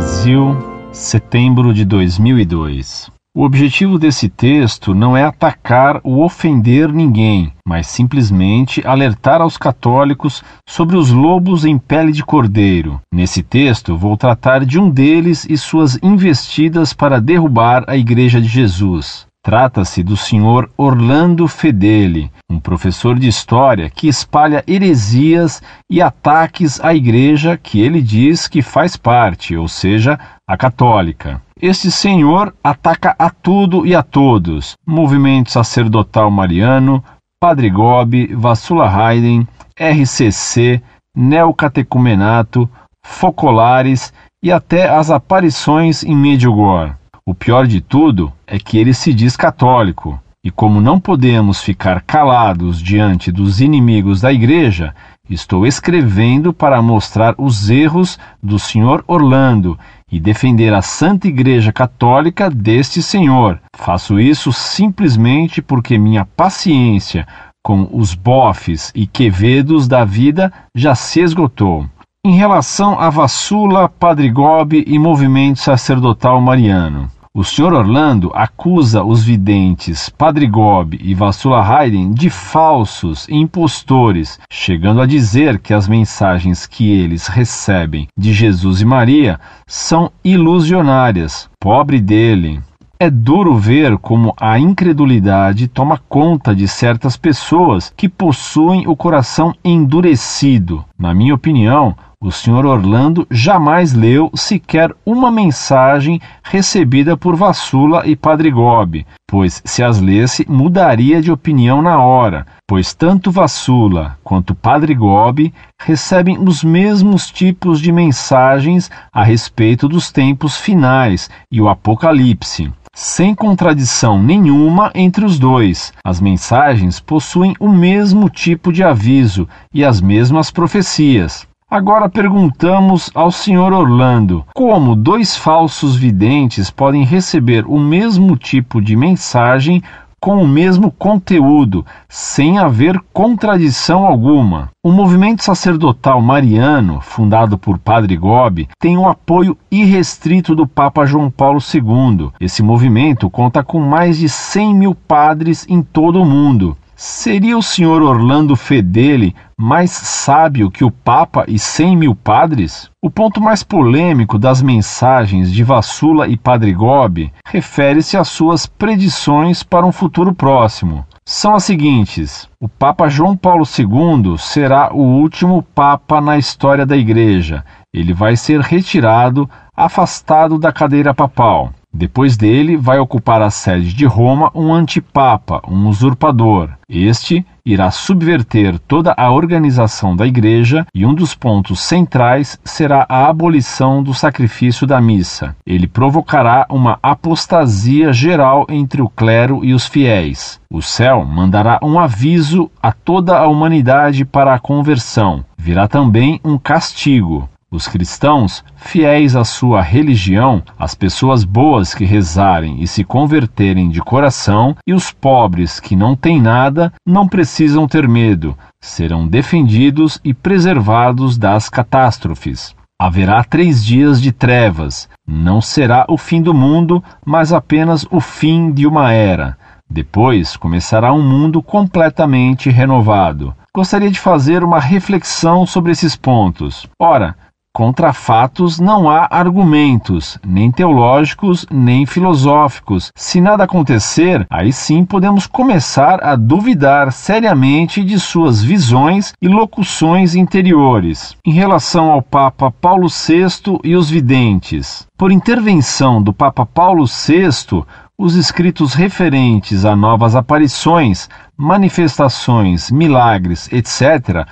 Brasil, setembro de 2002. O objetivo desse texto não é atacar ou ofender ninguém, mas simplesmente alertar aos católicos sobre os lobos em pele de cordeiro. Nesse texto, vou tratar de um deles e suas investidas para derrubar a Igreja de Jesus. Trata-se do Sr. Orlando Fedeli, um professor de história que espalha heresias e ataques à igreja que ele diz que faz parte, ou seja, a católica. Este senhor ataca a tudo e a todos: movimento sacerdotal mariano, Padre Gobi, Vassula Haydn, RCC, Neocatecumenato, Focolares e até as aparições em Medjugorje. O pior de tudo é que ele se diz católico, e como não podemos ficar calados diante dos inimigos da Igreja, estou escrevendo para mostrar os erros do Sr. Orlando e defender a Santa Igreja Católica deste senhor. Faço isso simplesmente porque minha paciência com os bofes e quevedos da vida já se esgotou. Em relação a Vassula, Padre Gobi e movimento sacerdotal mariano, o Sr. Orlando acusa os videntes Padre Gobi e Vassula Haydn de falsos e impostores, chegando a dizer que as mensagens que eles recebem de Jesus e Maria são ilusionárias. Pobre dele! É duro ver como a incredulidade toma conta de certas pessoas que possuem o coração endurecido. Na minha opinião, o Sr. Orlando jamais leu sequer uma mensagem recebida por Vassula e Padre Gobi, pois se as lesse mudaria de opinião na hora, pois tanto Vassula quanto Padre Gobi recebem os mesmos tipos de mensagens a respeito dos tempos finais e o Apocalipse sem contradição nenhuma entre os dois. As mensagens possuem o mesmo tipo de aviso e as mesmas profecias. Agora perguntamos ao Sr. Orlando como dois falsos videntes podem receber o mesmo tipo de mensagem com o mesmo conteúdo, sem haver contradição alguma. O movimento sacerdotal mariano, fundado por Padre Gobi, tem o apoio irrestrito do Papa João Paulo II. Esse movimento conta com mais de 100 mil padres em todo o mundo. Seria o senhor Orlando Fedeli mais sábio que o Papa e cem mil padres? O ponto mais polêmico das mensagens de Vassula e Padre Gobi refere-se às suas predições para um futuro próximo. São as seguintes: o Papa João Paulo II será o último Papa na história da Igreja. Ele vai ser retirado, afastado da cadeira papal. Depois dele, vai ocupar a sede de Roma um antipapa, um usurpador. Este irá subverter toda a organização da Igreja e um dos pontos centrais será a abolição do sacrifício da missa. Ele provocará uma apostasia geral entre o clero e os fiéis. O céu mandará um aviso a toda a humanidade para a conversão. Virá também um castigo. Os cristãos, fiéis à sua religião, as pessoas boas que rezarem e se converterem de coração, e os pobres que não têm nada, não precisam ter medo, serão defendidos e preservados das catástrofes. Haverá três dias de trevas, não será o fim do mundo, mas apenas o fim de uma era. Depois começará um mundo completamente renovado. Gostaria de fazer uma reflexão sobre esses pontos. Ora, Contra fatos não há argumentos, nem teológicos, nem filosóficos. Se nada acontecer, aí sim podemos começar a duvidar seriamente de suas visões e locuções interiores. Em relação ao Papa Paulo VI e os videntes, por intervenção do Papa Paulo VI, os escritos referentes a novas aparições, manifestações, milagres, etc.,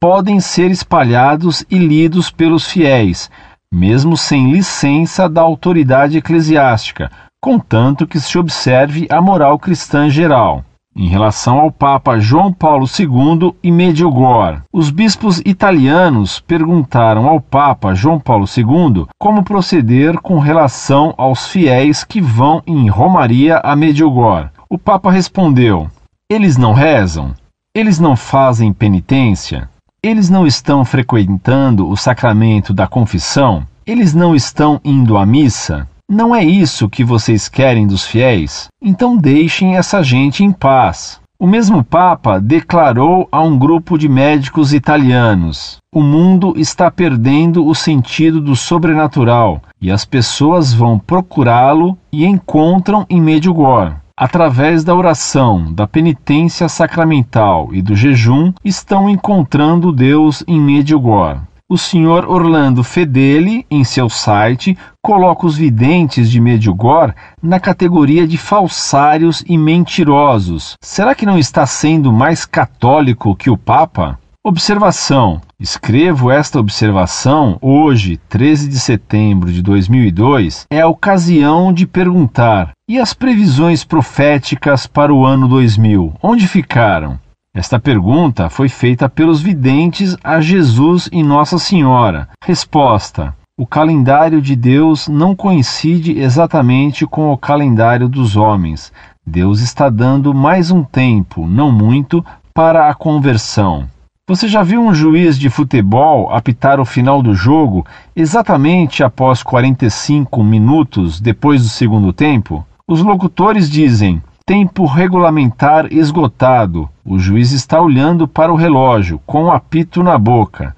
podem ser espalhados e lidos pelos fiéis, mesmo sem licença da autoridade eclesiástica, contanto que se observe a moral cristã geral. Em relação ao Papa João Paulo II e Medjugorje, os bispos italianos perguntaram ao Papa João Paulo II como proceder com relação aos fiéis que vão em romaria a Medjugorje. O Papa respondeu: Eles não rezam? Eles não fazem penitência? Eles não estão frequentando o sacramento da confissão? Eles não estão indo à missa? Não é isso que vocês querem dos fiéis? Então deixem essa gente em paz. O mesmo Papa declarou a um grupo de médicos italianos: o mundo está perdendo o sentido do sobrenatural e as pessoas vão procurá-lo e encontram em Medjugorje. Através da oração, da penitência sacramental e do jejum, estão encontrando Deus em Medjugorje o Sr. Orlando Fedeli, em seu site, coloca os videntes de Medjugorje na categoria de falsários e mentirosos. Será que não está sendo mais católico que o Papa? Observação: escrevo esta observação hoje, 13 de setembro de 2002, é a ocasião de perguntar: e as previsões proféticas para o ano 2000? Onde ficaram? Esta pergunta foi feita pelos videntes a Jesus e Nossa Senhora. Resposta: O calendário de Deus não coincide exatamente com o calendário dos homens. Deus está dando mais um tempo, não muito, para a conversão. Você já viu um juiz de futebol apitar o final do jogo exatamente após 45 minutos depois do segundo tempo? Os locutores dizem: Tempo regulamentar esgotado. O juiz está olhando para o relógio, com o apito na boca.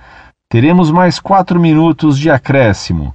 Teremos mais quatro minutos de acréscimo.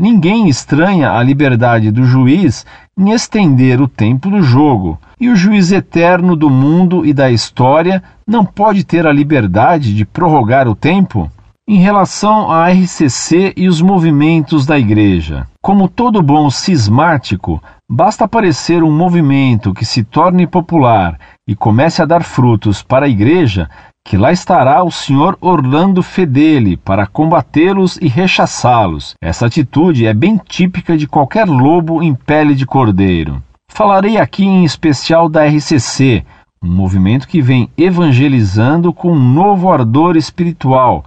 Ninguém estranha a liberdade do juiz em estender o tempo do jogo, e o juiz eterno do mundo e da história não pode ter a liberdade de prorrogar o tempo? Em relação à RCC e os movimentos da Igreja, como todo bom cismático, basta aparecer um movimento que se torne popular e comece a dar frutos para a Igreja, que lá estará o Sr. Orlando Fedeli para combatê-los e rechaçá-los. Essa atitude é bem típica de qualquer lobo em pele de cordeiro. Falarei aqui em especial da RCC, um movimento que vem evangelizando com um novo ardor espiritual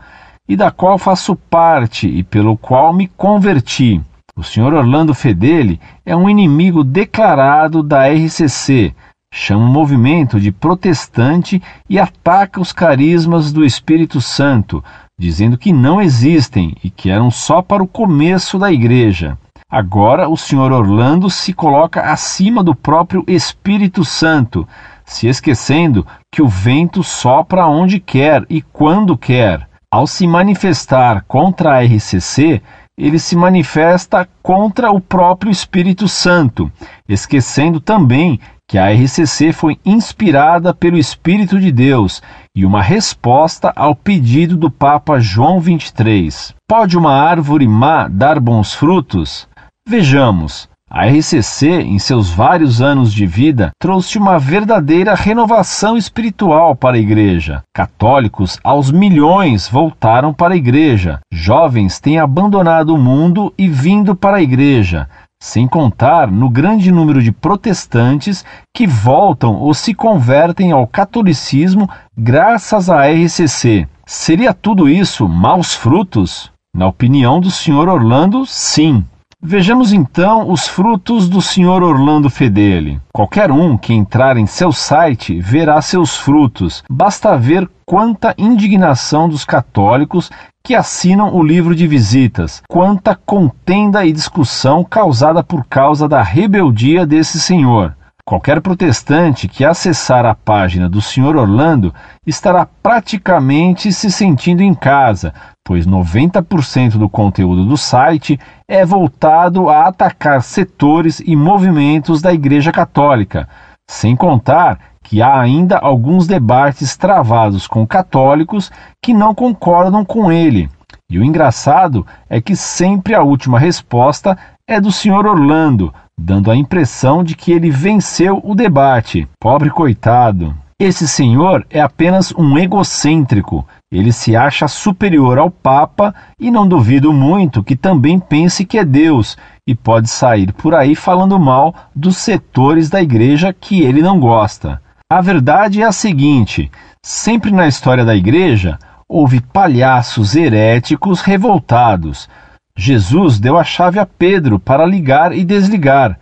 e da qual faço parte e pelo qual me converti. O Sr. Orlando Fedeli é um inimigo declarado da RCC, chama o movimento de protestante e ataca os carismas do Espírito Santo, dizendo que não existem e que eram só para o começo da igreja. Agora o Sr. Orlando se coloca acima do próprio Espírito Santo, se esquecendo que o vento sopra onde quer e quando quer. Ao se manifestar contra a RCC, ele se manifesta contra o próprio Espírito Santo, esquecendo também que a RCC foi inspirada pelo Espírito de Deus e uma resposta ao pedido do Papa João 23. Pode uma árvore má dar bons frutos? Vejamos. A RCC, em seus vários anos de vida, trouxe uma verdadeira renovação espiritual para a Igreja. Católicos aos milhões voltaram para a Igreja. Jovens têm abandonado o mundo e vindo para a Igreja. Sem contar no grande número de protestantes que voltam ou se convertem ao catolicismo graças à RCC. Seria tudo isso maus frutos? Na opinião do Sr. Orlando, sim. Vejamos então os frutos do Sr. Orlando Fedeli. Qualquer um que entrar em seu site verá seus frutos. Basta ver quanta indignação dos católicos que assinam o livro de visitas, quanta contenda e discussão causada por causa da rebeldia desse senhor. Qualquer protestante que acessar a página do Sr. Orlando estará praticamente se sentindo em casa, pois 90% do conteúdo do site é voltado a atacar setores e movimentos da Igreja Católica, sem contar que há ainda alguns debates travados com católicos que não concordam com ele. E o engraçado é que sempre a última resposta é do Sr. Orlando, dando a impressão de que ele venceu o debate. Pobre coitado. Esse senhor é apenas um egocêntrico. Ele se acha superior ao Papa e não duvido muito que também pense que é Deus e pode sair por aí falando mal dos setores da igreja que ele não gosta. A verdade é a seguinte: sempre na história da igreja houve palhaços heréticos revoltados. Jesus deu a chave a Pedro para ligar e desligar.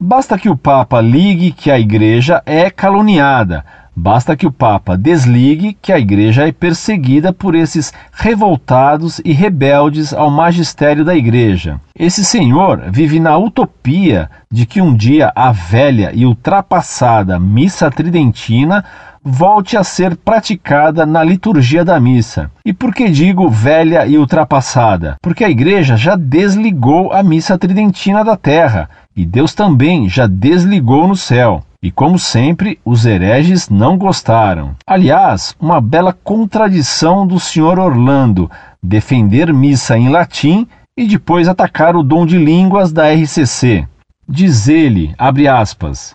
Basta que o Papa ligue que a igreja é caluniada Basta que o Papa desligue que a Igreja é perseguida por esses revoltados e rebeldes ao magistério da Igreja. Esse senhor vive na utopia de que um dia a velha e ultrapassada missa tridentina volte a ser praticada na liturgia da missa. E por que digo velha e ultrapassada? Porque a igreja já desligou a missa tridentina da terra e Deus também já desligou no céu. E como sempre, os hereges não gostaram. Aliás, uma bela contradição do senhor Orlando defender missa em latim e depois atacar o dom de línguas da RCC. Diz ele, abre aspas,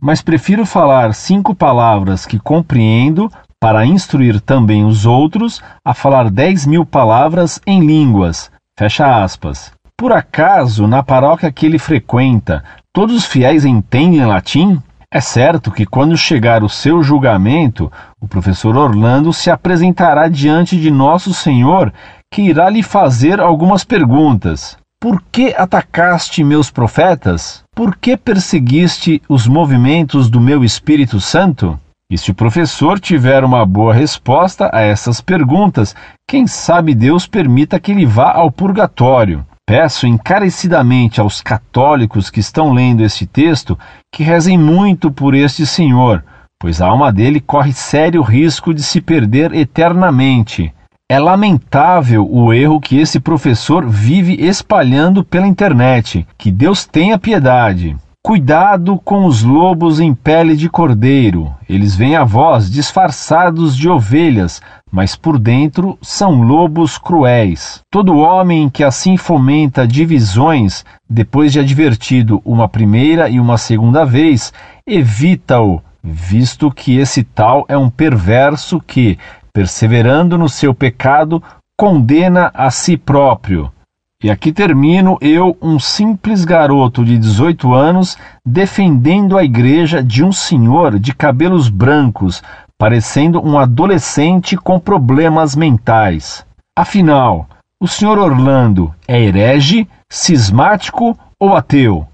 mas prefiro falar cinco palavras que compreendo para instruir também os outros a falar dez mil palavras em línguas. Fecha aspas. Por acaso, na paróquia que ele frequenta, todos os fiéis entendem latim? É certo que quando chegar o seu julgamento, o professor Orlando se apresentará diante de Nosso Senhor, que irá lhe fazer algumas perguntas. Por que atacaste meus profetas? Por que perseguiste os movimentos do meu Espírito Santo? E se o professor tiver uma boa resposta a essas perguntas, quem sabe Deus permita que ele vá ao purgatório. Peço encarecidamente aos católicos que estão lendo este texto que rezem muito por este senhor, pois a alma dele corre sério risco de se perder eternamente. É lamentável o erro que esse professor vive espalhando pela internet. Que Deus tenha piedade. Cuidado com os lobos em pele de cordeiro. Eles vêm a vós disfarçados de ovelhas, mas por dentro são lobos cruéis. Todo homem que assim fomenta divisões, depois de advertido uma primeira e uma segunda vez, evita-o, visto que esse tal é um perverso que, perseverando no seu pecado, condena a si próprio. E aqui termino eu, um simples garoto de 18 anos, defendendo a igreja de um senhor de cabelos brancos, parecendo um adolescente com problemas mentais. Afinal, o senhor Orlando é herege, cismático ou ateu?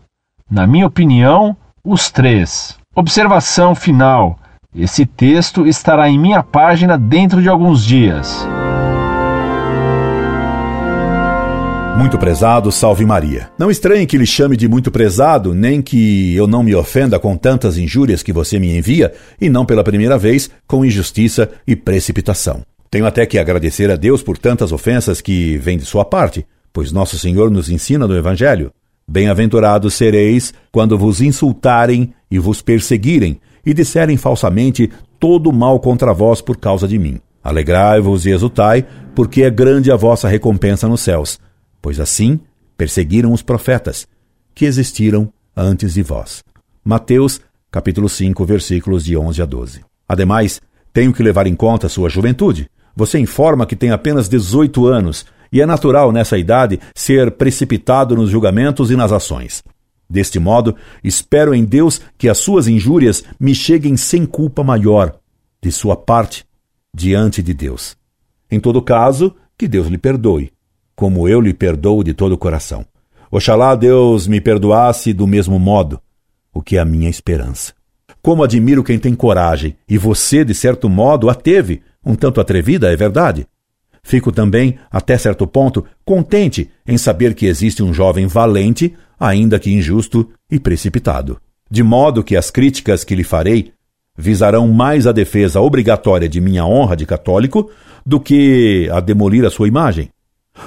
Na minha opinião, os três. Observação final: esse texto estará em minha página dentro de alguns dias. Muito prezado, salve Maria. Não estranhe que lhe chame de muito prezado, nem que eu não me ofenda com tantas injúrias que você me envia, e não pela primeira vez, com injustiça e precipitação. Tenho até que agradecer a Deus por tantas ofensas que vêm de sua parte, pois nosso Senhor nos ensina no Evangelho. Bem-aventurados sereis quando vos insultarem e vos perseguirem, e disserem falsamente todo mal contra vós por causa de mim. Alegrai-vos e exultai, porque é grande a vossa recompensa nos céus pois assim perseguiram os profetas que existiram antes de vós. Mateus, capítulo 5, versículos de 11 a 12. Ademais, tenho que levar em conta sua juventude. Você informa que tem apenas 18 anos e é natural nessa idade ser precipitado nos julgamentos e nas ações. Deste modo, espero em Deus que as suas injúrias me cheguem sem culpa maior de sua parte diante de Deus. Em todo caso, que Deus lhe perdoe como eu lhe perdoo de todo o coração. Oxalá Deus me perdoasse do mesmo modo, o que é a minha esperança. Como admiro quem tem coragem, e você, de certo modo, a teve, um tanto atrevida, é verdade. Fico também, até certo ponto, contente em saber que existe um jovem valente, ainda que injusto e precipitado. De modo que as críticas que lhe farei visarão mais a defesa obrigatória de minha honra de católico do que a demolir a sua imagem.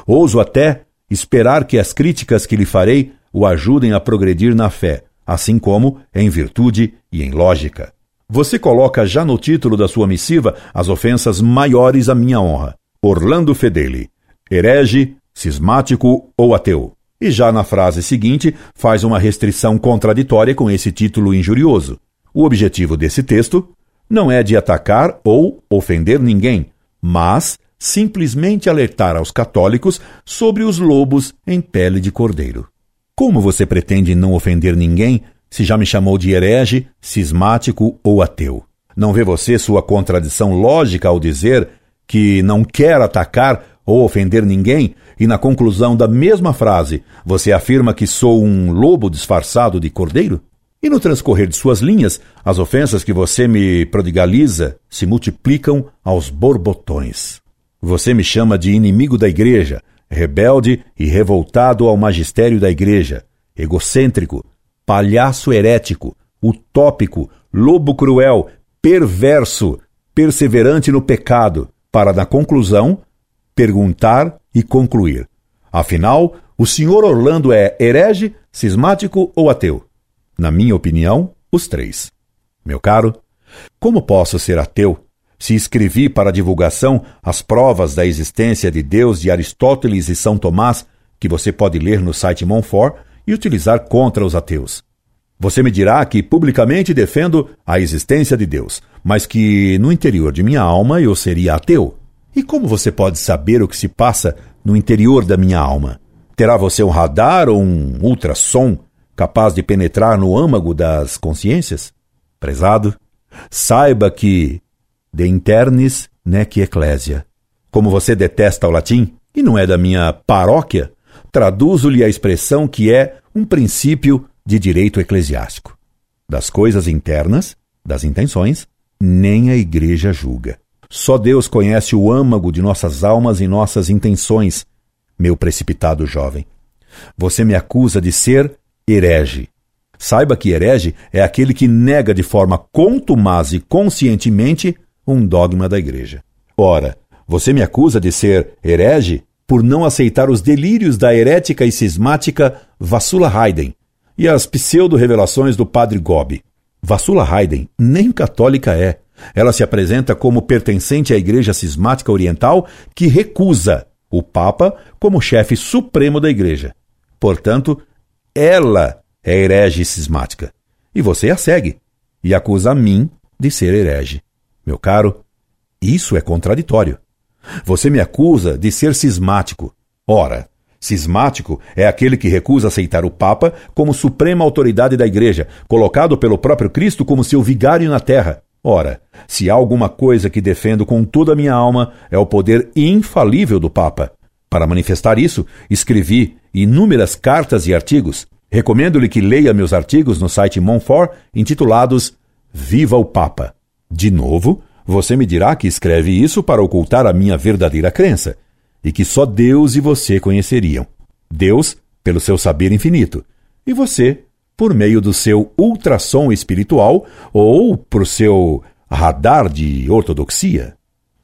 Ouso até esperar que as críticas que lhe farei o ajudem a progredir na fé, assim como em virtude e em lógica. Você coloca já no título da sua missiva as ofensas maiores à minha honra. Orlando Fedeli, herege, cismático ou ateu. E já na frase seguinte faz uma restrição contraditória com esse título injurioso. O objetivo desse texto não é de atacar ou ofender ninguém, mas simplesmente alertar aos católicos sobre os lobos em pele de cordeiro. Como você pretende não ofender ninguém se já me chamou de herege, cismático ou ateu? Não vê você sua contradição lógica ao dizer que não quer atacar ou ofender ninguém e na conclusão da mesma frase você afirma que sou um lobo disfarçado de cordeiro? E no transcorrer de suas linhas, as ofensas que você me prodigaliza se multiplicam aos borbotões. Você me chama de inimigo da igreja, rebelde e revoltado ao magistério da igreja, egocêntrico, palhaço herético, utópico, lobo cruel, perverso, perseverante no pecado, para, na conclusão, perguntar e concluir. Afinal, o senhor Orlando é herege, cismático ou ateu? Na minha opinião, os três. Meu caro, como posso ser ateu se escrevi para divulgação as provas da existência de Deus de Aristóteles e São Tomás, que você pode ler no site Monfort e utilizar contra os ateus? Você me dirá que publicamente defendo a existência de Deus, mas que no interior de minha alma eu seria ateu. E como você pode saber o que se passa no interior da minha alma? Terá você um radar ou um ultrassom capaz de penetrar no âmago das consciências? Prezado, saiba que de internis nec ecclesia. Como você detesta o latim, e não é da minha paróquia, traduzo-lhe a expressão que é um princípio de direito eclesiástico. Das coisas internas, das intenções, nem a igreja julga. Só Deus conhece o âmago de nossas almas e nossas intenções, meu precipitado jovem. Você me acusa de ser herege. Saiba que herege é aquele que nega de forma contumaz e conscientemente um dogma da Igreja. Ora, você me acusa de ser herege por não aceitar os delírios da herética e cismática Vassula Haydn e as pseudo-revelações do padre Gobi. Vassula Haydn nem católica é. Ela se apresenta como pertencente à Igreja Cismática Oriental que recusa o Papa como chefe supremo da Igreja. Portanto, ela é herege cismática. E você a segue e acusa a mim de ser herege. Meu caro, isso é contraditório. Você me acusa de ser cismático. Ora, cismático é aquele que recusa aceitar o Papa como suprema autoridade da Igreja, colocado pelo próprio Cristo como seu vigário na terra. Ora, se há alguma coisa que defendo com toda a minha alma, é o poder infalível do Papa. Para manifestar isso, escrevi inúmeras cartas e artigos. Recomendo-lhe que leia meus artigos no site Monfort, intitulados Viva o Papa. De novo, você me dirá que escreve isso para ocultar a minha verdadeira crença e que só Deus e você conheceriam. Deus, pelo seu saber infinito, e você, por meio do seu ultrassom espiritual ou por seu radar de ortodoxia.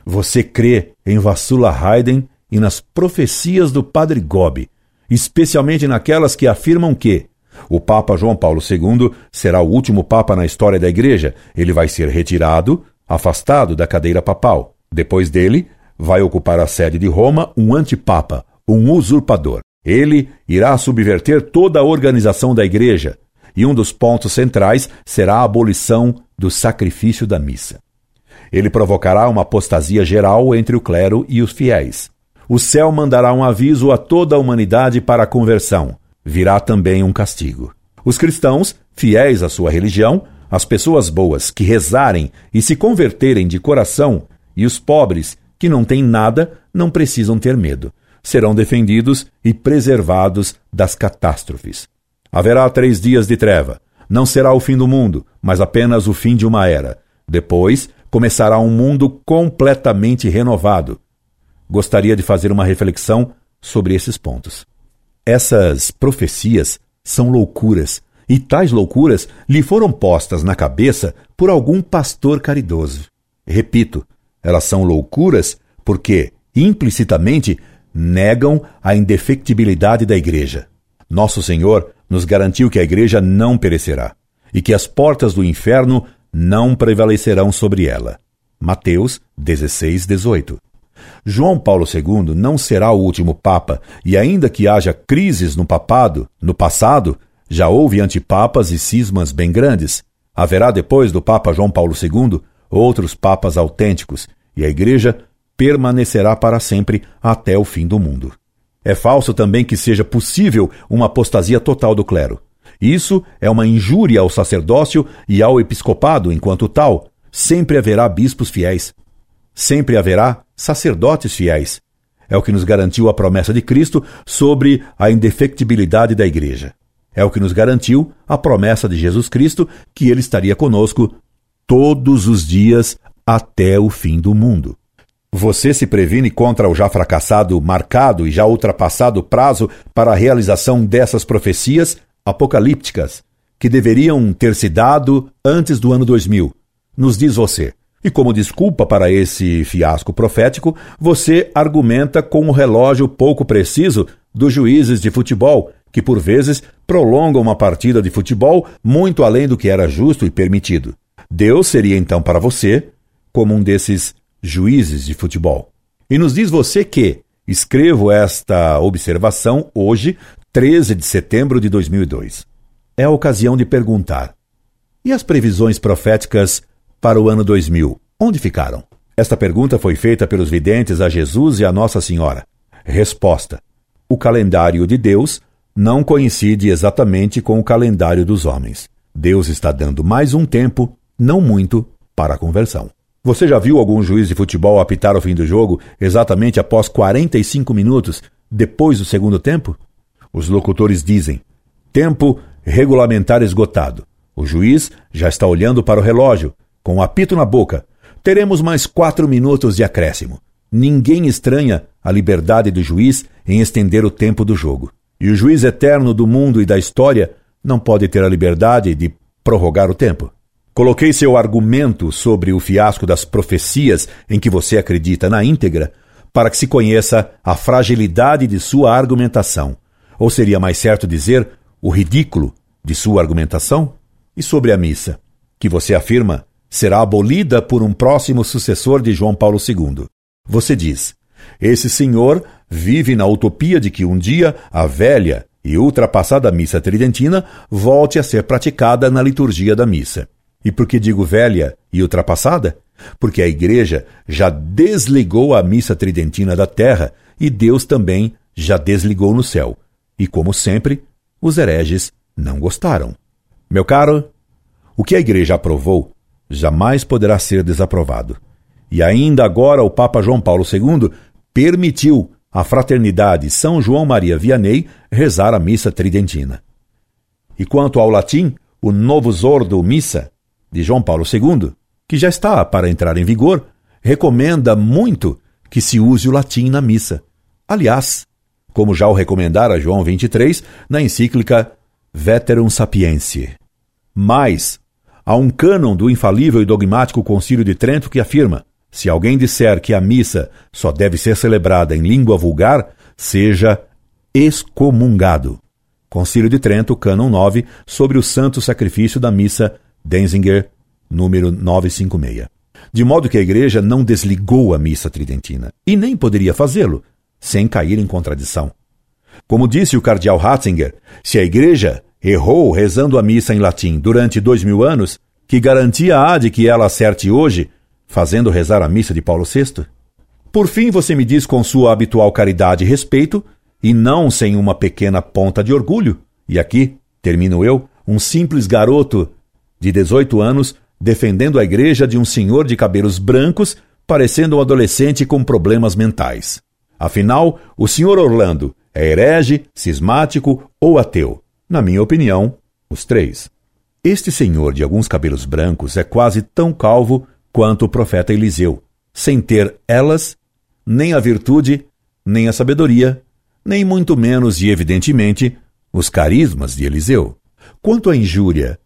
Você crê em Vassula Haydn e nas profecias do Padre Gobi, especialmente naquelas que afirmam que o Papa João Paulo II será o último Papa na história da Igreja. Ele vai ser retirado, afastado da cadeira papal. Depois dele, vai ocupar a sede de Roma um antipapa, um usurpador. Ele irá subverter toda a organização da Igreja, e um dos pontos centrais será a abolição do sacrifício da missa. Ele provocará uma apostasia geral entre o clero e os fiéis. O céu mandará um aviso a toda a humanidade para a conversão virá também um castigo. Os cristãos, fiéis à sua religião, as pessoas boas que rezarem e se converterem de coração, e os pobres que não têm nada, não precisam ter medo. Serão defendidos e preservados das catástrofes. Haverá três dias de treva. Não será o fim do mundo, mas apenas o fim de uma era. Depois começará um mundo completamente renovado. Gostaria de fazer uma reflexão sobre esses pontos. Essas profecias são loucuras, e tais loucuras lhe foram postas na cabeça por algum pastor caridoso. Repito, elas são loucuras porque, implicitamente, negam a indefectibilidade da Igreja. Nosso Senhor nos garantiu que a Igreja não perecerá e que as portas do inferno não prevalecerão sobre ela. Mateus 16, 18. João Paulo II não será o último Papa, e ainda que haja crises no papado, no passado, já houve antipapas e cismas bem grandes. Haverá depois do Papa João Paulo II outros papas autênticos, e a Igreja permanecerá para sempre até o fim do mundo. É falso também que seja possível uma apostasia total do clero. Isso é uma injúria ao sacerdócio e ao episcopado enquanto tal. Sempre haverá bispos fiéis. Sempre haverá sacerdotes fiéis. É o que nos garantiu a promessa de Cristo sobre a indefectibilidade da Igreja. É o que nos garantiu a promessa de Jesus Cristo que ele estaria conosco todos os dias até o fim do mundo. Você se previne contra o já fracassado, marcado e já ultrapassado prazo para a realização dessas profecias apocalípticas, que deveriam ter se dado antes do ano 2000, nos diz você. E como desculpa para esse fiasco profético, você argumenta com o relógio pouco preciso dos juízes de futebol, que por vezes prolongam uma partida de futebol muito além do que era justo e permitido. Deus seria então para você como um desses juízes de futebol. E nos diz você que escrevo esta observação hoje, 13 de setembro de 2002. É a ocasião de perguntar: e as previsões proféticas para o ano 2000, onde ficaram? Esta pergunta foi feita pelos videntes a Jesus e a Nossa Senhora. Resposta: O calendário de Deus não coincide exatamente com o calendário dos homens. Deus está dando mais um tempo, não muito, para a conversão. Você já viu algum juiz de futebol apitar o fim do jogo exatamente após 45 minutos depois do segundo tempo? Os locutores dizem: tempo regulamentar esgotado. O juiz já está olhando para o relógio, com o apito na boca. Teremos mais quatro minutos de acréscimo. Ninguém estranha a liberdade do juiz em estender o tempo do jogo. E o juiz eterno do mundo e da história não pode ter a liberdade de prorrogar o tempo. Coloquei seu argumento sobre o fiasco das profecias em que você acredita na íntegra para que se conheça a fragilidade de sua argumentação. Ou seria mais certo dizer o ridículo de sua argumentação? E sobre a missa, que você afirma será abolida por um próximo sucessor de João Paulo II. Você diz: esse senhor vive na utopia de que um dia a velha e ultrapassada missa tridentina volte a ser praticada na liturgia da missa. E por que digo velha e ultrapassada? Porque a Igreja já desligou a missa tridentina da terra e Deus também já desligou no céu. E como sempre, os hereges não gostaram. Meu caro, o que a Igreja aprovou jamais poderá ser desaprovado. E ainda agora o Papa João Paulo II permitiu à Fraternidade São João Maria Vianney rezar a missa tridentina. E quanto ao latim, o novo Zordo Missa de João Paulo II, que já está para entrar em vigor, recomenda muito que se use o latim na missa. Aliás, como já o recomendara João 23 na encíclica Veterum Sapientiae. Mas há um cânon do infalível e dogmático Concílio de Trento que afirma: se alguém disser que a missa só deve ser celebrada em língua vulgar, seja excomungado. Concílio de Trento, cânon 9, sobre o santo sacrifício da missa Denzinger, número 956. De modo que a igreja não desligou a missa tridentina, e nem poderia fazê-lo, sem cair em contradição. Como disse o cardeal Ratzinger, se a igreja errou rezando a missa em latim durante dois mil anos, que garantia há de que ela acerte hoje, fazendo rezar a missa de Paulo VI? Por fim, você me diz com sua habitual caridade e respeito, e não sem uma pequena ponta de orgulho, e aqui, termino eu, um simples garoto de 18 anos, defendendo a igreja de um senhor de cabelos brancos, parecendo um adolescente com problemas mentais. Afinal, o senhor Orlando é herege, cismático ou ateu? Na minha opinião, os três. Este senhor de alguns cabelos brancos é quase tão calvo quanto o profeta Eliseu, sem ter elas nem a virtude, nem a sabedoria, nem muito menos e evidentemente os carismas de Eliseu. Quanto à injúria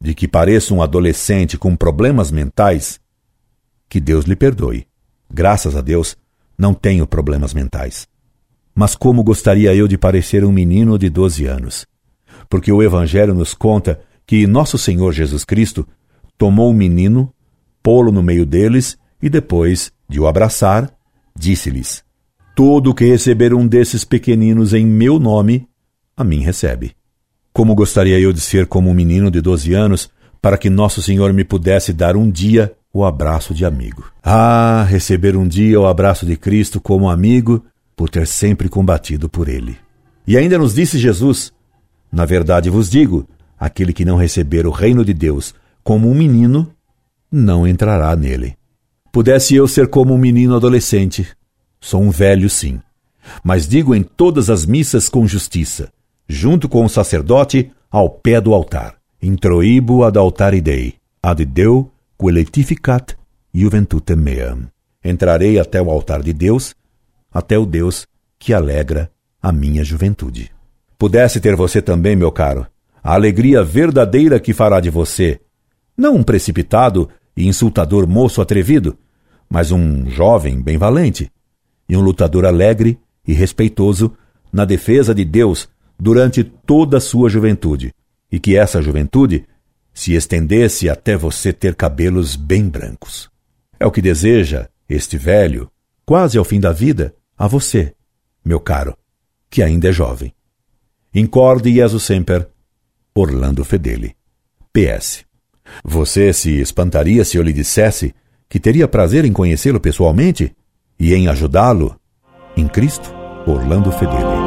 de que pareça um adolescente com problemas mentais, que Deus lhe perdoe. Graças a Deus, não tenho problemas mentais. Mas como gostaria eu de parecer um menino de 12 anos? Porque o Evangelho nos conta que nosso Senhor Jesus Cristo tomou o menino, pô-lo no meio deles e depois de o abraçar, disse-lhes: Todo que receber um desses pequeninos em meu nome, a mim recebe. Como gostaria eu de ser como um menino de 12 anos para que Nosso Senhor me pudesse dar um dia o abraço de amigo. Ah, receber um dia o abraço de Cristo como amigo por ter sempre combatido por ele. E ainda nos disse Jesus: Na verdade vos digo, aquele que não receber o reino de Deus como um menino, não entrará nele. Pudesse eu ser como um menino adolescente. Sou um velho, sim. Mas digo em todas as missas com justiça: junto com o sacerdote, ao pé do altar. Introibo ad altari Dei, ad Deu queletificat juventutem meam. Entrarei até o altar de Deus, até o Deus que alegra a minha juventude. Pudesse ter você também, meu caro, a alegria verdadeira que fará de você, não um precipitado e insultador moço atrevido, mas um jovem bem valente e um lutador alegre e respeitoso na defesa de Deus durante toda a sua juventude, e que essa juventude se estendesse até você ter cabelos bem brancos. É o que deseja este velho, quase ao fim da vida, a você, meu caro, que ainda é jovem. Incorde Jesus Semper, Orlando Fedeli. PS. Você se espantaria se eu lhe dissesse que teria prazer em conhecê-lo pessoalmente e em ajudá-lo? Em Cristo, Orlando Fedeli.